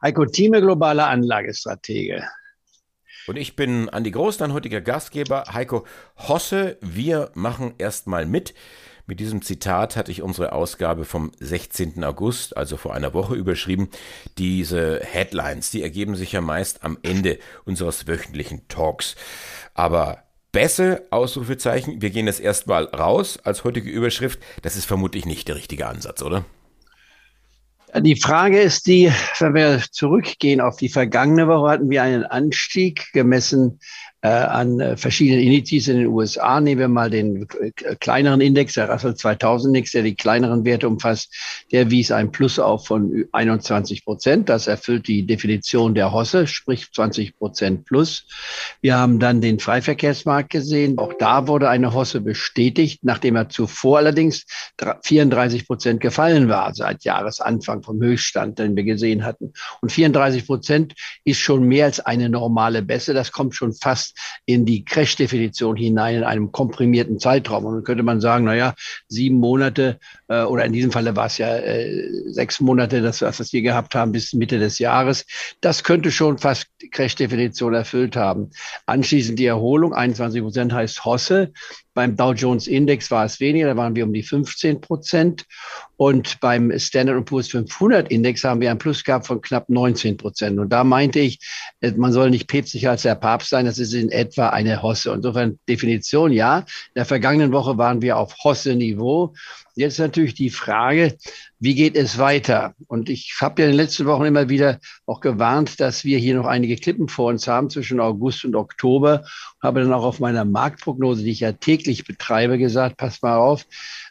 Heiko Thieme, globaler Anlagestratege. Und ich bin Andi Groß, dein heutiger Gastgeber. Heiko Hosse, wir machen erstmal mit. Mit diesem Zitat hatte ich unsere Ausgabe vom 16. August, also vor einer Woche, überschrieben. Diese Headlines, die ergeben sich ja meist am Ende unseres wöchentlichen Talks. Aber Bässe, Ausrufezeichen, wir gehen jetzt erstmal raus als heutige Überschrift. Das ist vermutlich nicht der richtige Ansatz, oder? Die Frage ist die, wenn wir zurückgehen auf die vergangene Woche, hatten wir einen Anstieg gemessen äh, an äh, verschiedenen Indizes in den USA. Nehmen wir mal den kleineren Index, der Russell 2000 Index, der die kleineren Werte umfasst. Der wies ein Plus auf von 21 Prozent. Das erfüllt die Definition der Hosse, sprich 20 Prozent plus. Wir haben dann den Freiverkehrsmarkt gesehen. Auch da wurde eine Hosse bestätigt, nachdem er zuvor allerdings 34 Prozent gefallen war seit Jahresanfang vom Höchststand, den wir gesehen hatten. Und 34 Prozent ist schon mehr als eine normale Bässe. Das kommt schon fast in die Crash-Definition hinein in einem komprimierten Zeitraum. Und dann könnte man sagen, na ja, sieben Monate äh, oder in diesem Falle war es ja äh, sechs Monate, das, was wir gehabt haben bis Mitte des Jahres. Das könnte schon fast Crash-Definition erfüllt haben. Anschließend die Erholung, 21 Prozent heißt Hosse. Beim Dow Jones Index war es weniger, da waren wir um die 15 Prozent. Und beim Standard Poor's 500 Index haben wir ein Plus gehabt von knapp 19 Prozent. Und da meinte ich, äh, man soll nicht päpstlicher als der Papst sein. Das ist in etwa eine Hosse. Insofern Definition, ja. In der vergangenen Woche waren wir auf Hosse-Niveau. Jetzt natürlich die Frage, wie geht es weiter? Und ich habe ja in den letzten Wochen immer wieder auch gewarnt, dass wir hier noch einige Klippen vor uns haben zwischen August und Oktober. Habe dann auch auf meiner Marktprognose, die ich ja täglich betreibe, gesagt, pass mal auf,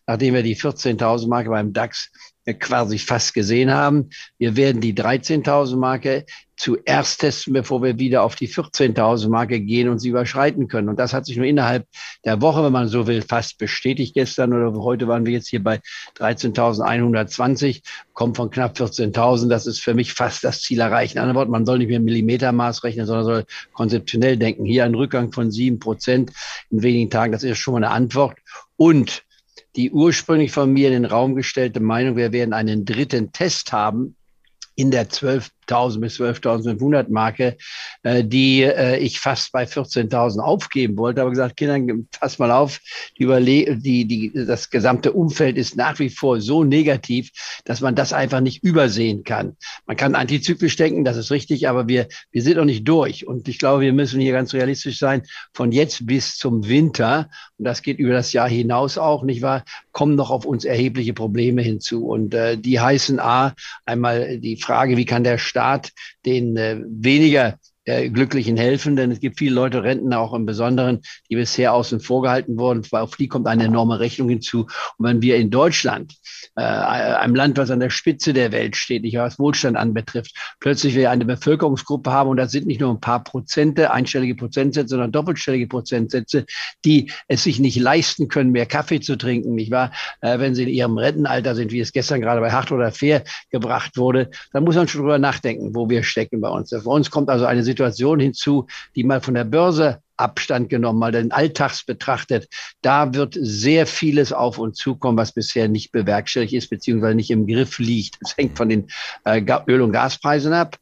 nachdem wir die 14.000 Marke beim DAX quasi fast gesehen haben. Wir werden die 13.000 Marke zuerst testen, bevor wir wieder auf die 14.000 Marke gehen und sie überschreiten können. Und das hat sich nur innerhalb der Woche, wenn man so will, fast bestätigt gestern oder heute waren wir jetzt hier bei 13.120, kommt von knapp 14.000. Das ist für mich fast das Ziel erreicht. In anderen Worten, man soll nicht mehr Millimetermaß rechnen, sondern soll konzeptionell denken. Hier ein Rückgang von sieben Prozent in wenigen Tagen, das ist schon mal eine Antwort. Und die ursprünglich von mir in den Raum gestellte Meinung, wir werden einen dritten Test haben in der 12 12.000 bis 12.500 Marke, äh, die äh, ich fast bei 14.000 aufgeben wollte. Aber gesagt, Kindern, pass mal auf, die, Überle die, die, das gesamte Umfeld ist nach wie vor so negativ, dass man das einfach nicht übersehen kann. Man kann antizyklisch denken, das ist richtig, aber wir, wir sind noch nicht durch. Und ich glaube, wir müssen hier ganz realistisch sein, von jetzt bis zum Winter, und das geht über das Jahr hinaus auch, nicht wahr, kommen noch auf uns erhebliche Probleme hinzu. Und äh, die heißen A, einmal die Frage, wie kann der Staat Staat den äh, weniger äh, Glücklichen helfen, denn es gibt viele Leute, Rentner auch im Besonderen, die bisher außen vor gehalten wurden. Auf die kommt eine enorme Rechnung hinzu. Und wenn wir in Deutschland, äh, einem Land, was an der Spitze der Welt steht, nicht was Wohlstand anbetrifft, plötzlich wir eine Bevölkerungsgruppe haben und das sind nicht nur ein paar Prozente, einstellige Prozentsätze, sondern doppelstellige Prozentsätze, die es sich nicht leisten können, mehr Kaffee zu trinken, nicht wahr? Äh, wenn sie in ihrem Rentenalter sind, wie es gestern gerade bei Hart oder Fair gebracht wurde, dann muss man schon drüber nachdenken, wo wir stecken bei uns. Für uns kommt also eine Situation, Situation hinzu, die mal von der Börse Abstand genommen, mal den Alltags betrachtet, da wird sehr vieles auf uns zukommen, was bisher nicht bewerkstelligt ist, beziehungsweise nicht im Griff liegt. Es hängt von den äh, Öl- und Gaspreisen ab.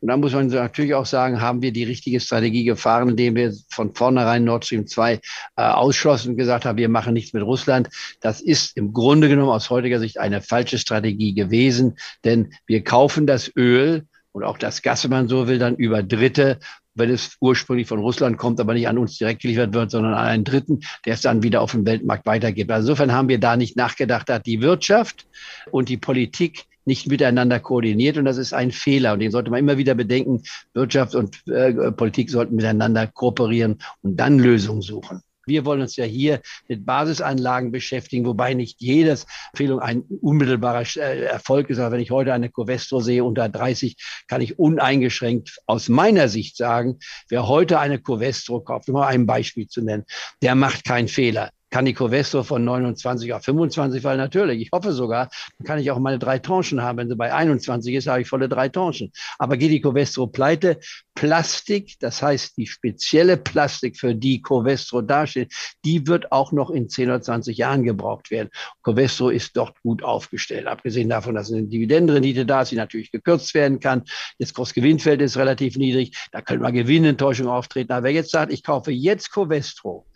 Und da muss man natürlich auch sagen, haben wir die richtige Strategie gefahren, indem wir von vornherein Nord Stream 2 äh, ausschlossen und gesagt haben, wir machen nichts mit Russland. Das ist im Grunde genommen aus heutiger Sicht eine falsche Strategie gewesen, denn wir kaufen das Öl und auch das Gas, wenn man so will, dann über Dritte, wenn es ursprünglich von Russland kommt, aber nicht an uns direkt geliefert wird, sondern an einen Dritten, der es dann wieder auf dem Weltmarkt weitergibt. Also insofern haben wir da nicht nachgedacht, da hat die Wirtschaft und die Politik nicht miteinander koordiniert und das ist ein Fehler und den sollte man immer wieder bedenken. Wirtschaft und äh, Politik sollten miteinander kooperieren und dann Lösungen suchen. Wir wollen uns ja hier mit Basisanlagen beschäftigen, wobei nicht jedes Empfehlung ein unmittelbarer äh, Erfolg ist. Aber wenn ich heute eine Covestro sehe unter 30, kann ich uneingeschränkt aus meiner Sicht sagen, wer heute eine Covestro kauft, um mal ein Beispiel zu nennen, der macht keinen Fehler Kann die Covestro von 29 auf 25 fallen? Natürlich. Ich hoffe sogar, dann kann ich auch meine drei Tranchen haben. Wenn sie bei 21 ist, habe ich volle drei Tranchen. Aber geht die Covestro pleite? Plastik, das heißt die spezielle Plastik, für die Covestro dasteht, die wird auch noch in 10 oder 20 Jahren gebraucht werden. Covestro ist dort gut aufgestellt. Abgesehen davon, dass eine Dividendenrendite da ist, die natürlich gekürzt werden kann. Das Kursgewinnfeld ist relativ niedrig. Da können wir Gewinnenttäuschungen auftreten. Aber wer jetzt sagt, ich kaufe jetzt Covestro,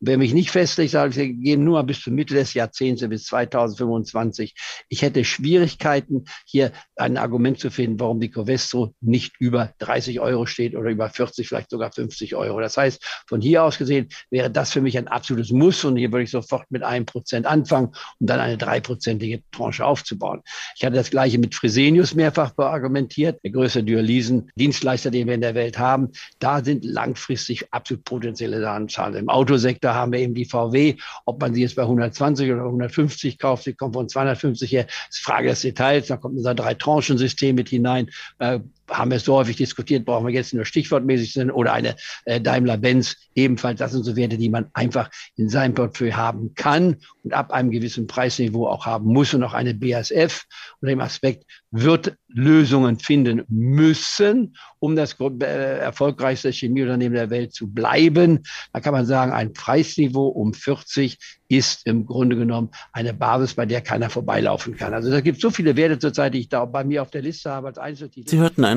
Wer mich nicht festlegt, sage wir gehen nur bis zur Mitte des Jahrzehnts, bis 2025. Ich hätte Schwierigkeiten, hier ein Argument zu finden, warum die Covestro nicht über 30 Euro steht oder über 40, vielleicht sogar 50 Euro. Das heißt, von hier aus gesehen wäre das für mich ein absolutes Muss und hier würde ich sofort mit einem Prozent anfangen, um dann eine dreiprozentige Tranche aufzubauen. Ich hatte das Gleiche mit Fresenius mehrfach beargumentiert, der größte Dialysen-Dienstleister, den wir in der Welt haben. Da sind langfristig absolut potenzielle Zahlen. Im Autosektor da haben wir eben die VW. Ob man sie jetzt bei 120 oder 150 kauft, sie kommt von 250 her, ist Frage des Details. Da kommt unser Drei-Tranchen-System mit hinein. Äh, haben wir so häufig diskutiert, brauchen wir jetzt nur stichwortmäßig sind oder eine äh, Daimler-Benz ebenfalls. Das sind so Werte, die man einfach in seinem Portfolio haben kann und ab einem gewissen Preisniveau auch haben muss und auch eine BASF unter dem Aspekt wird Lösungen finden müssen, um das äh, erfolgreichste Chemieunternehmen der Welt zu bleiben. Da kann man sagen, ein Preisniveau um 40 ist im Grunde genommen eine Basis, bei der keiner vorbeilaufen kann. Also da gibt so viele Werte zurzeit, die ich da bei mir auf der Liste habe als Einzeltitel. Sie hörten